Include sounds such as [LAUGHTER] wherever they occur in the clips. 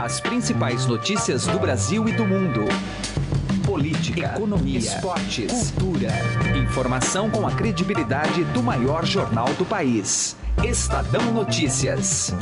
As principais notícias do Brasil e do mundo. Política, economia, esportes, cultura. Informação com a credibilidade do maior jornal do país. Estadão Notícias.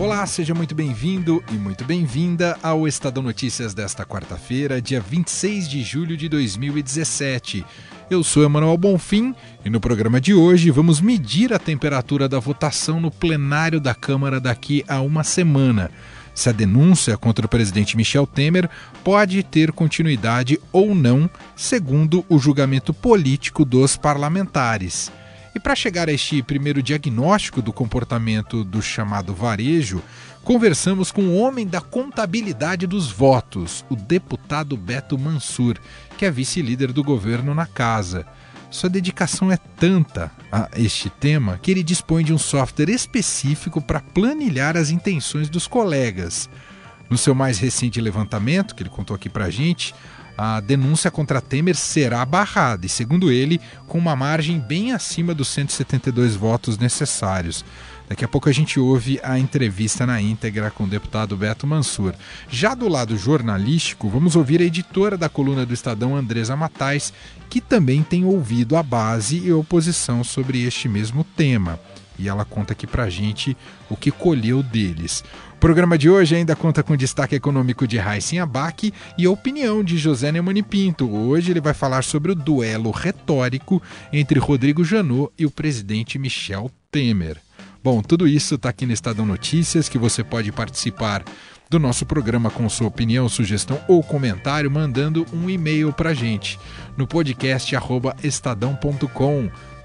Olá, seja muito bem-vindo e muito bem-vinda ao Estadão Notícias desta quarta-feira, dia 26 de julho de 2017. Eu sou Emanuel Bonfim e no programa de hoje vamos medir a temperatura da votação no plenário da Câmara daqui a uma semana. Se a denúncia contra o presidente Michel Temer pode ter continuidade ou não, segundo o julgamento político dos parlamentares. E para chegar a este primeiro diagnóstico do comportamento do chamado varejo, conversamos com o homem da contabilidade dos votos, o deputado Beto Mansur, que é vice-líder do governo na casa. Sua dedicação é tanta a este tema que ele dispõe de um software específico para planilhar as intenções dos colegas. No seu mais recente levantamento, que ele contou aqui para a gente, a denúncia contra Temer será barrada, e segundo ele, com uma margem bem acima dos 172 votos necessários. Daqui a pouco a gente ouve a entrevista na íntegra com o deputado Beto Mansur. Já do lado jornalístico, vamos ouvir a editora da coluna do Estadão, Andresa Matais, que também tem ouvido a base e a oposição sobre este mesmo tema. E ela conta aqui pra gente o que colheu deles. O programa de hoje ainda conta com destaque econômico de Raíssen Abac e a opinião de José Neumani Pinto. Hoje ele vai falar sobre o duelo retórico entre Rodrigo Janot e o presidente Michel Temer. Bom, tudo isso está aqui no Estadão Notícias, que você pode participar do nosso programa com sua opinião, sugestão ou comentário, mandando um e-mail para gente no podcast estadão.com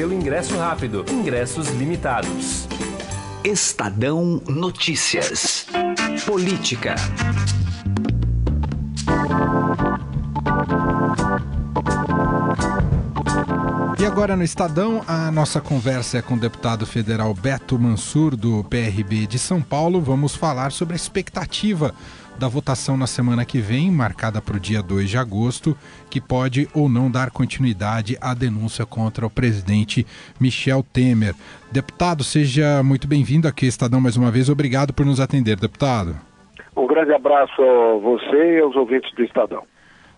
pelo ingresso rápido. Ingressos limitados. Estadão Notícias. Política. E agora no Estadão, a nossa conversa é com o deputado federal Beto Mansur, do PRB de São Paulo. Vamos falar sobre a expectativa da votação na semana que vem, marcada para o dia 2 de agosto, que pode ou não dar continuidade à denúncia contra o presidente Michel Temer. Deputado, seja muito bem-vindo aqui, Estadão, mais uma vez. Obrigado por nos atender, deputado. Um grande abraço a você e aos ouvintes do Estadão.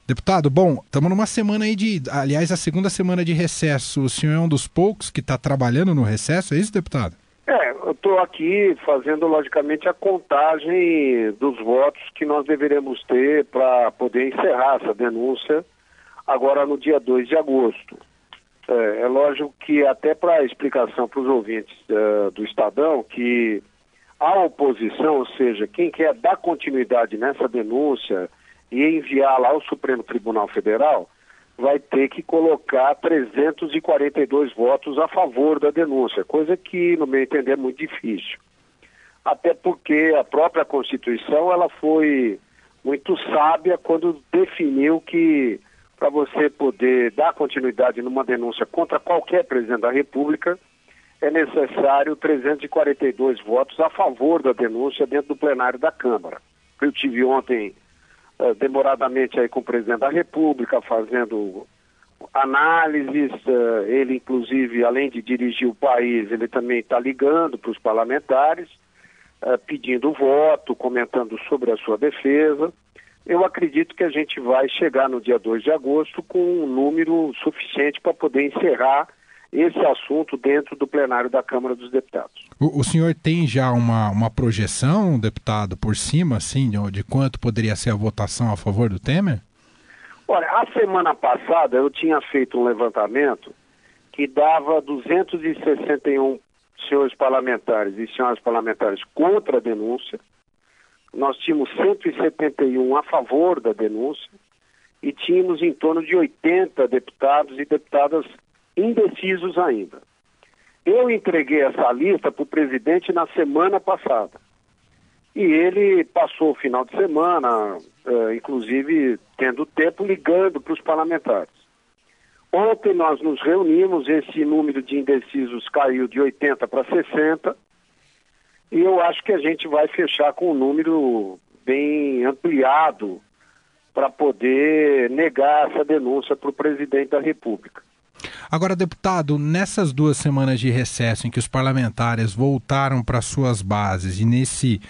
Deputado, bom, estamos numa semana aí de. Aliás, a segunda semana de recesso. O senhor é um dos poucos que está trabalhando no recesso, é isso, deputado? É, eu estou aqui fazendo, logicamente, a contagem dos votos que nós deveremos ter para poder encerrar essa denúncia agora no dia 2 de agosto. É, é lógico que, até para explicação para os ouvintes uh, do Estadão, que a oposição, ou seja, quem quer dar continuidade nessa denúncia e enviá-la ao Supremo Tribunal Federal, vai ter que colocar 342 votos a favor da denúncia, coisa que, no meu entender, é muito difícil. Até porque a própria Constituição ela foi muito sábia quando definiu que para você poder dar continuidade numa denúncia contra qualquer presidente da República, é necessário 342 votos a favor da denúncia dentro do plenário da Câmara. Eu tive ontem uh, demoradamente aí com o presidente da República, fazendo análises, uh, ele inclusive, além de dirigir o país, ele também está ligando para os parlamentares, uh, pedindo voto, comentando sobre a sua defesa. Eu acredito que a gente vai chegar no dia 2 de agosto com um número suficiente para poder encerrar esse assunto dentro do plenário da Câmara dos Deputados. O, o, senhor tem já uma, uma projeção, deputado, por cima, assim, de, de quanto poderia ser a votação a favor do Temer? Olha, a semana passada eu tinha feito um levantamento que dava 261 senhores parlamentares e senhoras parlamentares contra a denúncia. Nós tínhamos 171 a favor da denúncia e tínhamos em torno de 80 deputados e deputadas indecisos ainda. Eu entreguei essa lista para o presidente na semana passada. E ele passou o final de semana, uh, inclusive tendo tempo, ligando para os parlamentares. Ontem nós nos reunimos, esse número de indecisos caiu de 80 para 60, e eu acho que a gente vai fechar com um número bem ampliado para poder negar essa denúncia para o presidente da República. Agora, deputado, nessas duas semanas de recesso em que os parlamentares voltaram para suas bases e nesse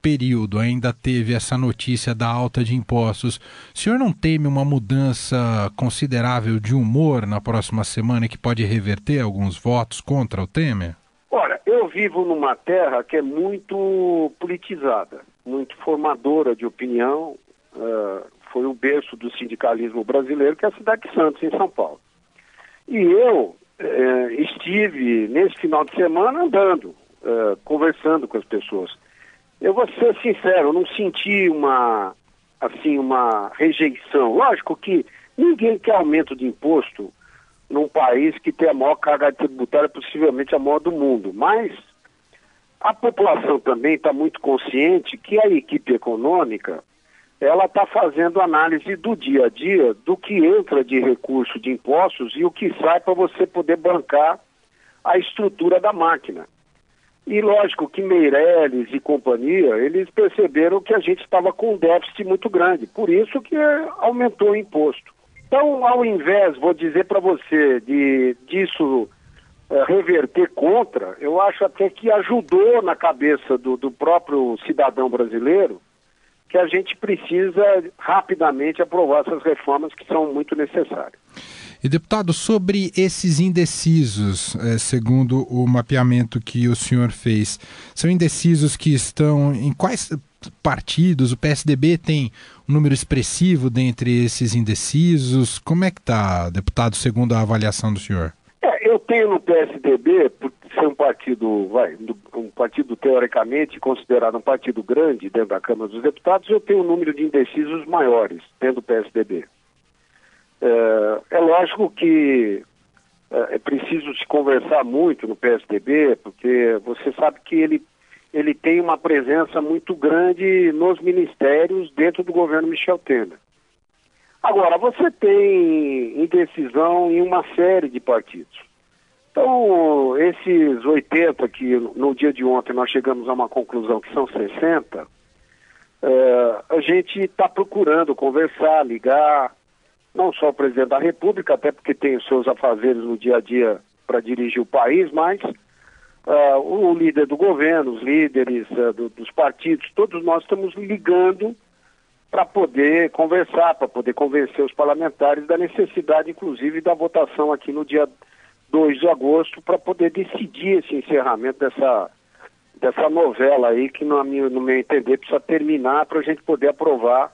período ainda teve essa notícia da alta de impostos, o senhor não teme uma mudança considerável de humor na próxima semana que pode reverter alguns votos contra o Temer? Olha, eu vivo numa terra que é muito politizada, muito formadora de opinião. Uh, foi o berço do sindicalismo brasileiro, que é a cidade de Santos, em São Paulo. E eu uh, estive nesse final de semana andando, uh, conversando com as pessoas. Eu vou ser sincero, não senti uma, assim, uma rejeição. Lógico que ninguém quer aumento de imposto num país que tem a maior carga tributária, possivelmente a maior do mundo. Mas a população também está muito consciente que a equipe econômica ela está fazendo análise do dia a dia do que entra de recurso de impostos e o que sai para você poder bancar a estrutura da máquina. E lógico que Meirelles e companhia, eles perceberam que a gente estava com um déficit muito grande, por isso que aumentou o imposto. Então, ao invés, vou dizer para você, de disso é, reverter contra, eu acho até que ajudou na cabeça do, do próprio cidadão brasileiro que a gente precisa rapidamente aprovar essas reformas que são muito necessárias. E deputado, sobre esses indecisos, é, segundo o mapeamento que o senhor fez, são indecisos que estão em quais partidos? O PSDB tem um número expressivo dentre esses indecisos? Como é que está, deputado, segundo a avaliação do senhor? É, eu tenho no PSDB, ser um partido, vai, um partido teoricamente considerado um partido grande dentro da Câmara dos Deputados, eu tenho um número de indecisos maiores dentro do PSDB. É, é lógico que é, é preciso se conversar muito no PSDB, porque você sabe que ele, ele tem uma presença muito grande nos ministérios dentro do governo Michel Temer. Agora, você tem indecisão em uma série de partidos. Então, esses 80 que no dia de ontem nós chegamos a uma conclusão que são 60, é, a gente está procurando conversar, ligar, não só o presidente da República, até porque tem os seus afazeres no dia a dia para dirigir o país, mas uh, o líder do governo, os líderes uh, do, dos partidos, todos nós estamos ligando para poder conversar, para poder convencer os parlamentares da necessidade, inclusive, da votação aqui no dia 2 de agosto, para poder decidir esse encerramento dessa, dessa novela aí, que, no meu, no meu entender, precisa terminar para a gente poder aprovar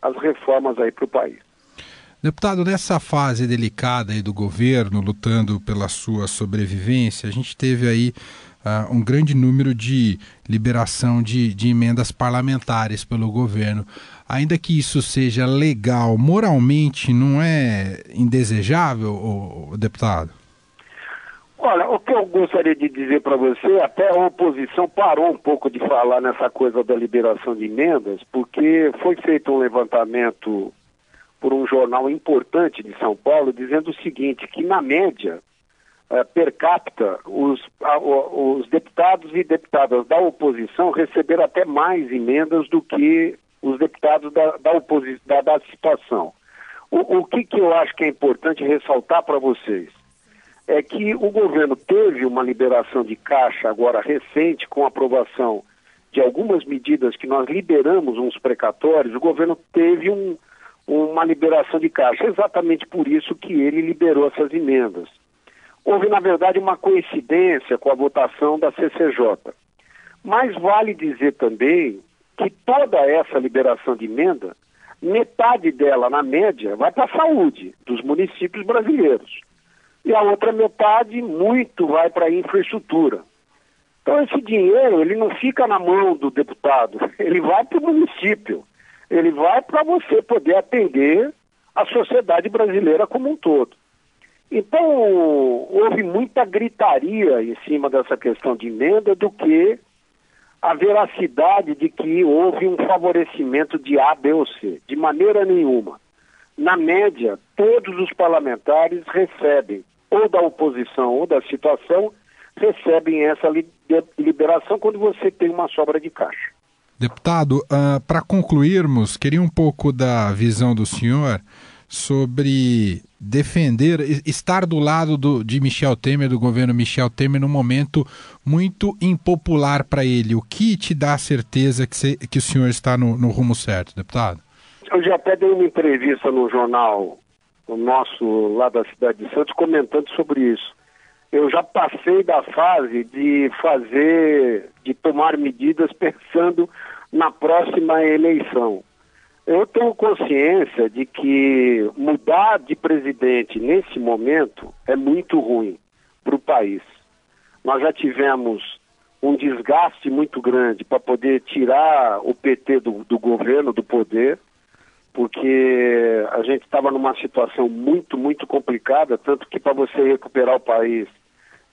as reformas aí para o país. Deputado, nessa fase delicada aí do governo, lutando pela sua sobrevivência, a gente teve aí uh, um grande número de liberação de, de emendas parlamentares pelo governo. Ainda que isso seja legal, moralmente não é indesejável, ô, ô, deputado? Olha, o que eu gostaria de dizer para você, até a oposição parou um pouco de falar nessa coisa da liberação de emendas, porque foi feito um levantamento por um jornal importante de São Paulo, dizendo o seguinte, que na média, uh, per capita, os, uh, os deputados e deputadas da oposição receberam até mais emendas do que os deputados da, da, da, da situação. O, o que, que eu acho que é importante ressaltar para vocês? É que o governo teve uma liberação de caixa agora recente, com aprovação de algumas medidas que nós liberamos uns precatórios, o governo teve um, uma liberação de caixa. Exatamente por isso que ele liberou essas emendas. Houve, na verdade, uma coincidência com a votação da CCJ. Mas vale dizer também que toda essa liberação de emenda, metade dela, na média, vai para a saúde dos municípios brasileiros. E a outra metade, muito, vai para a infraestrutura. Então, esse dinheiro, ele não fica na mão do deputado, [LAUGHS] ele vai para o município ele vai para você poder atender a sociedade brasileira como um todo. Então, houve muita gritaria em cima dessa questão de emenda do que a veracidade de que houve um favorecimento de A, B ou C. De maneira nenhuma. Na média, todos os parlamentares recebem, ou da oposição ou da situação, recebem essa liberação quando você tem uma sobra de caixa. Deputado, uh, para concluirmos, queria um pouco da visão do senhor sobre defender, estar do lado do, de Michel Temer, do governo Michel Temer, num momento muito impopular para ele. O que te dá a certeza que, se, que o senhor está no, no, rumo certo, deputado? Eu já até dei uma entrevista no jornal, o nosso lá da cidade de Santos, comentando sobre isso. Eu já passei da fase de fazer, de tomar medidas pensando na próxima eleição. Eu tenho consciência de que mudar de presidente nesse momento é muito ruim para o país. Nós já tivemos um desgaste muito grande para poder tirar o PT do, do governo, do poder, porque a gente estava numa situação muito, muito complicada, tanto que para você recuperar o país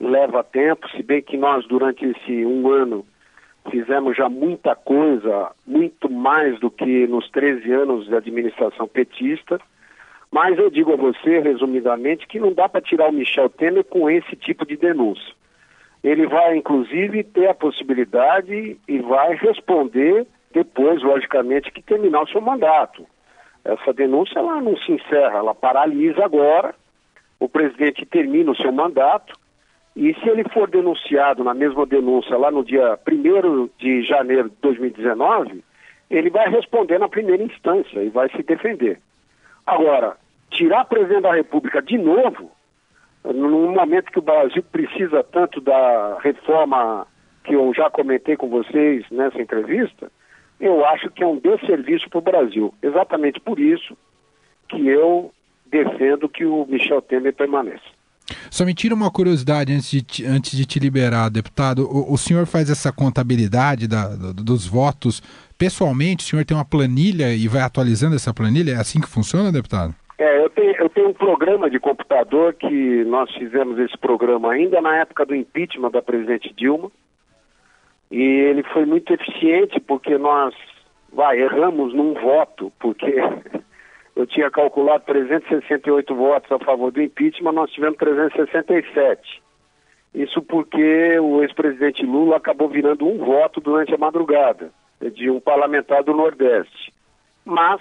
leva tempo, se bem que nós, durante esse um ano, fizemos já muita coisa, muito mais do que nos 13 anos de administração petista. Mas eu digo a você, resumidamente, que não dá para tirar o Michel Temer com esse tipo de denúncia. Ele vai, inclusive, ter a possibilidade e vai responder depois, logicamente, que terminar o seu mandato. Essa denúncia ela não se encerra, ela paralisa agora. O presidente termina o seu mandato e se ele for denunciado na mesma denúncia lá no dia 1 de janeiro de 2019, ele vai responder na primeira instância e vai se defender. Agora, tirar presidente da República de novo, no momento que o Brasil precisa tanto da reforma que eu já comentei com vocês nessa entrevista, eu acho que é um desserviço para o Brasil. Exatamente por isso que eu defendo que o Michel Temer permaneça. Só me tira uma curiosidade antes de, antes de te liberar, deputado. O, o senhor faz essa contabilidade da, dos votos pessoalmente? O senhor tem uma planilha e vai atualizando essa planilha? É assim que funciona, deputado? É, eu tenho, eu tenho um programa de computador que nós fizemos esse programa ainda na época do impeachment da presidente Dilma. E ele foi muito eficiente porque nós vai, erramos num voto, porque [LAUGHS] eu tinha calculado 368 votos a favor do impeachment, nós tivemos 367. Isso porque o ex-presidente Lula acabou virando um voto durante a madrugada de um parlamentar do Nordeste. Mas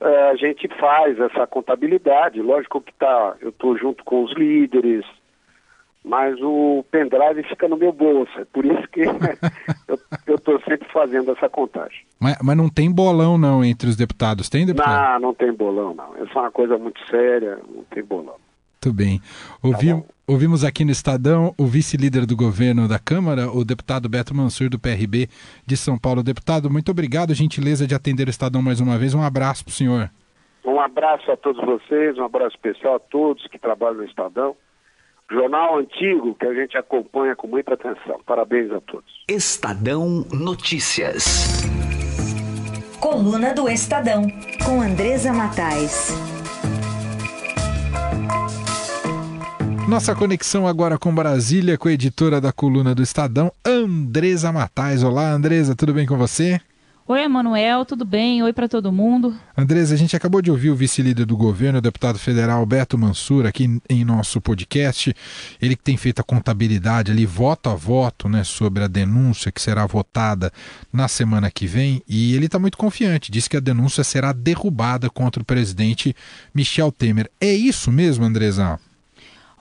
é, a gente faz essa contabilidade, lógico que tá, eu estou junto com os líderes, mas o pendrive fica no meu bolso. É por isso que [LAUGHS] eu estou sempre fazendo essa contagem. Mas, mas, não tem bolão não entre os deputados, tem deputado? Não, não tem bolão não. Essa é uma coisa muito séria, não tem bolão. Muito bem. Ouvi, tá ouvimos aqui no Estadão o vice-líder do governo da Câmara, o deputado Beto Mansur, do PRB de São Paulo. Deputado, muito obrigado, gentileza de atender o Estadão mais uma vez. Um abraço para o senhor. Um abraço a todos vocês, um abraço especial a todos que trabalham no Estadão jornal antigo que a gente acompanha com muita atenção. Parabéns a todos. Estadão Notícias. Coluna do Estadão, com Andresa Matais. Nossa conexão agora com Brasília, com a editora da coluna do Estadão, Andresa Matais. Olá, Andresa, tudo bem com você? Oi, Emanuel, tudo bem? Oi para todo mundo. Andresa, a gente acabou de ouvir o vice-líder do governo, o deputado federal Beto Mansur, aqui em nosso podcast. Ele que tem feito a contabilidade ali, voto a voto, né, sobre a denúncia que será votada na semana que vem. E ele está muito confiante, diz que a denúncia será derrubada contra o presidente Michel Temer. É isso mesmo, Andresa?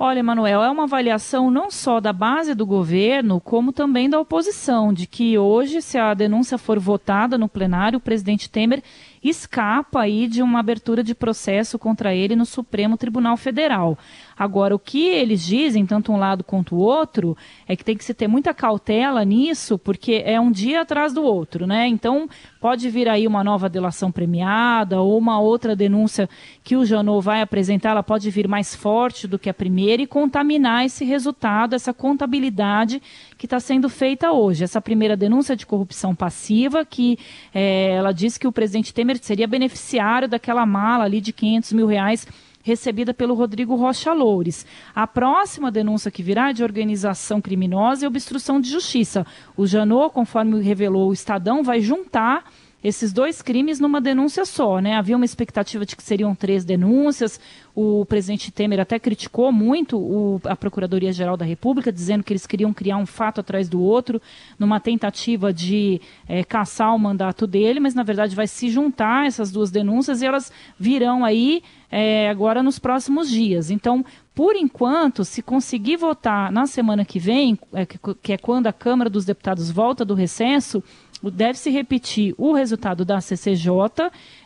Olha, Manuel, é uma avaliação não só da base do governo, como também da oposição, de que hoje, se a denúncia for votada no plenário, o presidente Temer escapa aí de uma abertura de processo contra ele no Supremo Tribunal Federal. Agora, o que eles dizem, tanto um lado quanto o outro, é que tem que se ter muita cautela nisso, porque é um dia atrás do outro, né? Então, pode vir aí uma nova delação premiada ou uma outra denúncia que o Janot vai apresentar, ela pode vir mais forte do que a primeira e contaminar esse resultado, essa contabilidade que está sendo feita hoje. Essa primeira denúncia de corrupção passiva, que é, ela diz que o presidente Temer seria beneficiário daquela mala ali de 500 mil reais recebida pelo Rodrigo Rocha Loures. A próxima denúncia que virá é de organização criminosa e obstrução de justiça. O Janot, conforme revelou o Estadão, vai juntar esses dois crimes numa denúncia só, né? Havia uma expectativa de que seriam três denúncias. O presidente Temer até criticou muito o, a Procuradoria-Geral da República, dizendo que eles queriam criar um fato atrás do outro, numa tentativa de é, caçar o mandato dele, mas na verdade vai se juntar essas duas denúncias e elas virão aí é, agora nos próximos dias. Então, por enquanto, se conseguir votar na semana que vem, é, que, é quando a Câmara dos Deputados volta do recesso, deve-se repetir o resultado da CCJ,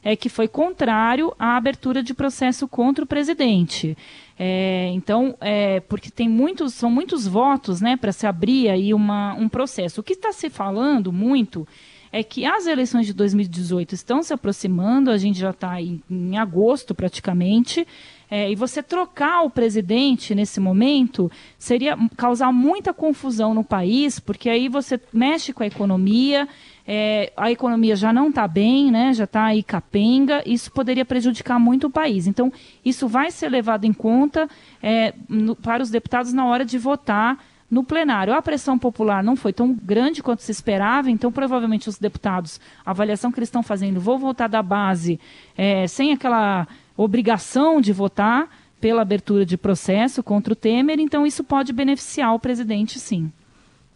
é, que foi contrário à abertura de processo contra o presidente. É, então, é, porque tem muitos, são muitos votos né, para se abrir aí uma, um processo. O que está se falando muito é que as eleições de 2018 estão se aproximando, a gente já está em, em agosto praticamente, é, e você trocar o presidente nesse momento seria causar muita confusão no país, porque aí você mexe com a economia, é, a economia já não está bem, né, já está aí capenga, isso poderia prejudicar muito o país. Então, isso vai ser levado em conta é, no, para os deputados na hora de votar no plenário. A pressão popular não foi tão grande quanto se esperava, então provavelmente os deputados, a avaliação que eles estão fazendo, vão votar da base é, sem aquela obrigação de votar pela abertura de processo contra o Temer, então isso pode beneficiar o presidente, sim.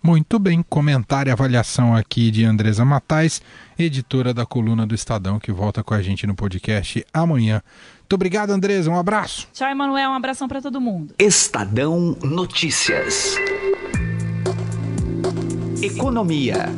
Muito bem, comentário e avaliação aqui de Andresa Matais, editora da coluna do Estadão, que volta com a gente no podcast amanhã. Muito obrigado, Andresa, um abraço. Tchau, Emanuel, um abração para todo mundo. Estadão Notícias. Economia.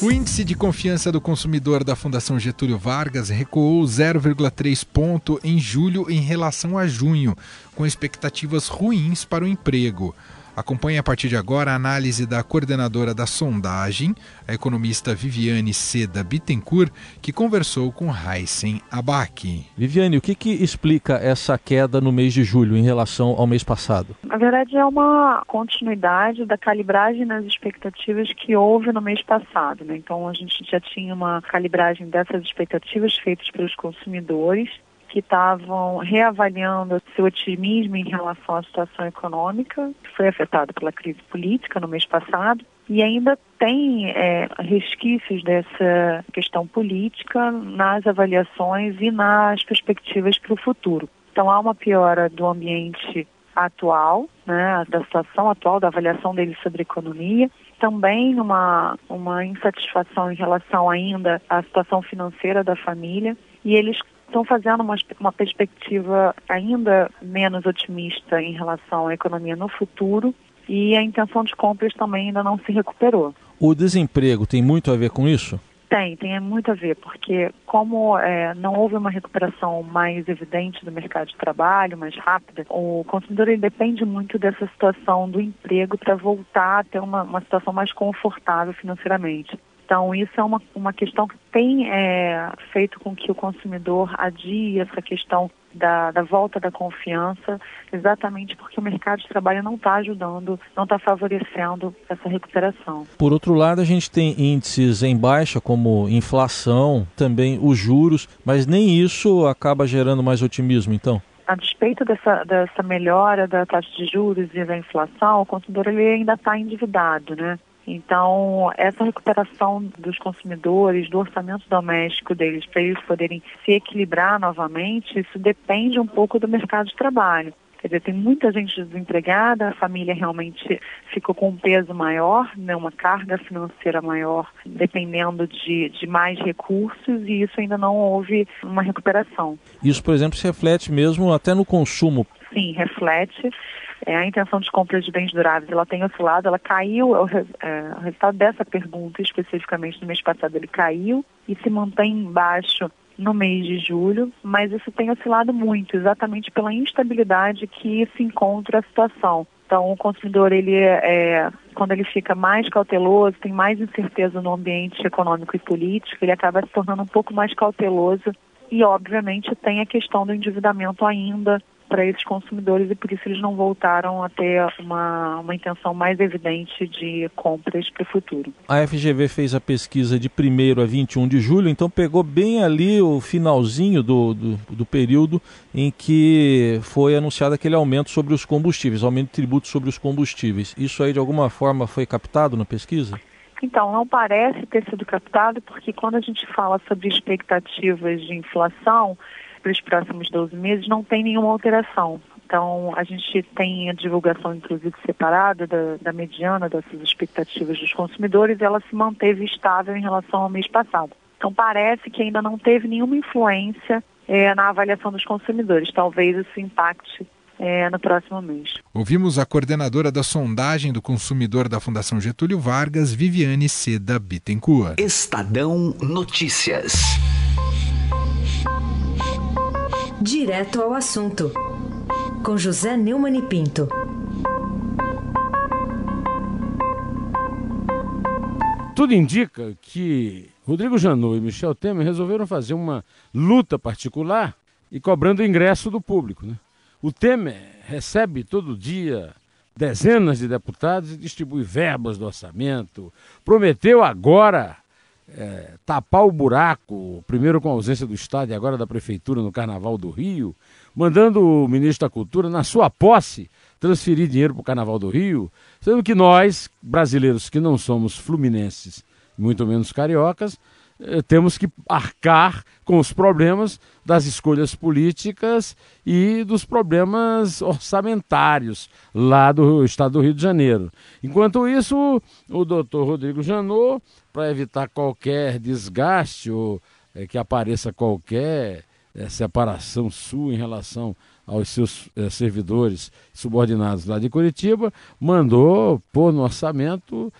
O índice de confiança do consumidor da Fundação Getúlio Vargas recuou 0,3 ponto em julho em relação a junho, com expectativas ruins para o emprego. Acompanhe a partir de agora a análise da coordenadora da sondagem, a economista Viviane Seda Bittencourt, que conversou com Heisen Abac. Viviane, o que, que explica essa queda no mês de julho em relação ao mês passado? Na verdade, é uma continuidade da calibragem nas expectativas que houve no mês passado. Né? Então, a gente já tinha uma calibragem dessas expectativas feitas pelos consumidores que estavam reavaliando seu otimismo em relação à situação econômica, que foi afetada pela crise política no mês passado, e ainda tem é, resquícios dessa questão política nas avaliações e nas perspectivas para o futuro. Então há uma piora do ambiente atual, né, da situação atual, da avaliação deles sobre economia, também uma, uma insatisfação em relação ainda à situação financeira da família, e eles estão fazendo uma, uma perspectiva ainda menos otimista em relação à economia no futuro e a intenção de compras também ainda não se recuperou. O desemprego tem muito a ver com isso? Tem, tem muito a ver, porque como é, não houve uma recuperação mais evidente do mercado de trabalho, mais rápida, o consumidor depende muito dessa situação do emprego para voltar a ter uma, uma situação mais confortável financeiramente. Então, isso é uma, uma questão que tem é, feito com que o consumidor adie essa questão da, da, volta da confiança, exatamente porque o mercado de trabalho não está ajudando, não está favorecendo essa recuperação. Por outro lado, a gente tem índices em baixa, como inflação, também os juros, mas nem isso acaba gerando mais otimismo, então? a despeito dessa, dessa melhora da taxa de juros e da inflação, o consumidor ele ainda está endividado, né? Então, essa recuperação dos consumidores, do orçamento doméstico deles, para eles poderem se equilibrar novamente, isso depende um pouco do mercado de trabalho. Quer dizer, tem muita gente desempregada, a família realmente ficou com um peso maior, né, uma carga financeira maior, dependendo de, de mais recursos, e isso ainda não houve uma recuperação. Isso, por exemplo, se reflete mesmo até no consumo. Sim, reflete é, a intenção de compra de bens duráveis ela tem oscilado, ela caiu, o, é, o resultado dessa pergunta especificamente no mês passado ele caiu e se mantém baixo no mês de julho, mas isso tem oscilado muito, exatamente pela instabilidade que se encontra a situação. Então, o consumidor, ele é, quando ele fica mais cauteloso, tem mais incerteza no ambiente econômico e político, ele acaba se tornando um pouco mais cauteloso e, obviamente, tem a questão do endividamento ainda para esses consumidores e por isso eles não voltaram a ter uma, uma intenção mais evidente de compras para o futuro. A FGV fez a pesquisa de 1 a 21 de julho, então pegou bem ali o finalzinho do, do, do período em que foi anunciado aquele aumento sobre os combustíveis, aumento de tributos sobre os combustíveis. Isso aí de alguma forma foi captado na pesquisa? Então, não parece ter sido captado, porque quando a gente fala sobre expectativas de inflação para os próximos 12 meses, não tem nenhuma alteração. Então, a gente tem a divulgação, inclusive, separada da, da mediana dessas expectativas dos consumidores, e ela se manteve estável em relação ao mês passado. Então, parece que ainda não teve nenhuma influência é, na avaliação dos consumidores. Talvez isso impacte é, no próximo mês. Ouvimos a coordenadora da sondagem do consumidor da Fundação Getúlio Vargas, Viviane Seda Bittencourt. Estadão Notícias. Direto ao assunto, com José Neumann e Pinto. Tudo indica que Rodrigo Janot e Michel Temer resolveram fazer uma luta particular e cobrando o ingresso do público. Né? O Temer recebe todo dia dezenas de deputados e distribui verbas do orçamento. Prometeu agora é, tapar o buraco, primeiro com a ausência do Estado e agora da Prefeitura no Carnaval do Rio, mandando o ministro da Cultura, na sua posse, transferir dinheiro para o Carnaval do Rio, sendo que nós, brasileiros que não somos fluminenses, muito menos cariocas, temos que arcar com os problemas das escolhas políticas e dos problemas orçamentários lá do estado do Rio de Janeiro. Enquanto isso, o doutor Rodrigo Janot, para evitar qualquer desgaste ou é, que apareça qualquer é, separação sua em relação aos seus é, servidores subordinados lá de Curitiba, mandou pôr no orçamento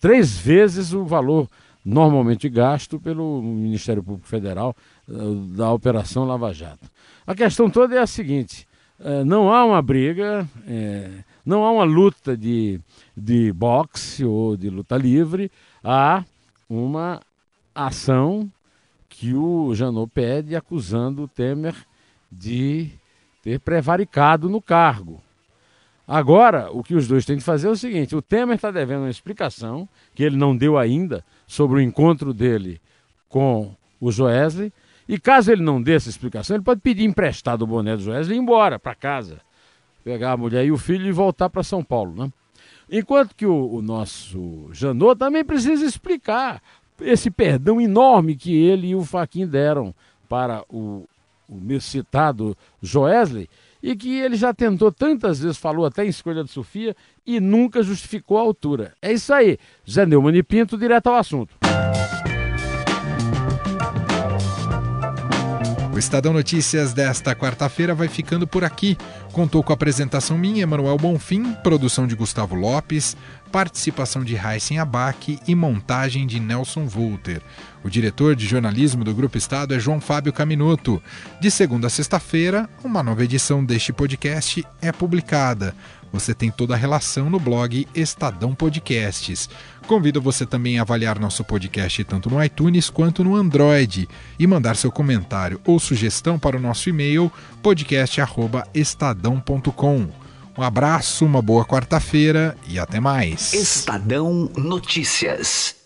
três vezes o valor normalmente gasto pelo Ministério Público Federal eh, da Operação Lava Jato. A questão toda é a seguinte: eh, não há uma briga, eh, não há uma luta de, de boxe ou de luta livre, há uma ação que o Janot pede acusando o Temer de ter prevaricado no cargo. Agora, o que os dois têm de fazer é o seguinte: o Temer está devendo uma explicação, que ele não deu ainda, sobre o encontro dele com o Joesley. E caso ele não dê essa explicação, ele pode pedir emprestado o boné do Joesley e ir embora para casa. Pegar a mulher e o filho e voltar para São Paulo. Né? Enquanto que o, o nosso Janot também precisa explicar esse perdão enorme que ele e o Faquin deram para o, o meu citado Joesley e que ele já tentou tantas vezes, falou até em escolha de Sofia e nunca justificou a altura. É isso aí. Zé Neumann e Pinto, direto ao assunto. O Estadão Notícias desta quarta-feira vai ficando por aqui. Contou com a apresentação minha, Emanuel Bonfim, produção de Gustavo Lopes, participação de Heisen Abac e montagem de Nelson Volter. O diretor de jornalismo do Grupo Estado é João Fábio Caminoto. De segunda a sexta-feira, uma nova edição deste podcast é publicada. Você tem toda a relação no blog Estadão Podcasts. Convido você também a avaliar nosso podcast tanto no iTunes quanto no Android e mandar seu comentário ou sugestão para o nosso e-mail podcast@estadão.com. Um abraço, uma boa quarta-feira e até mais. Estadão Notícias.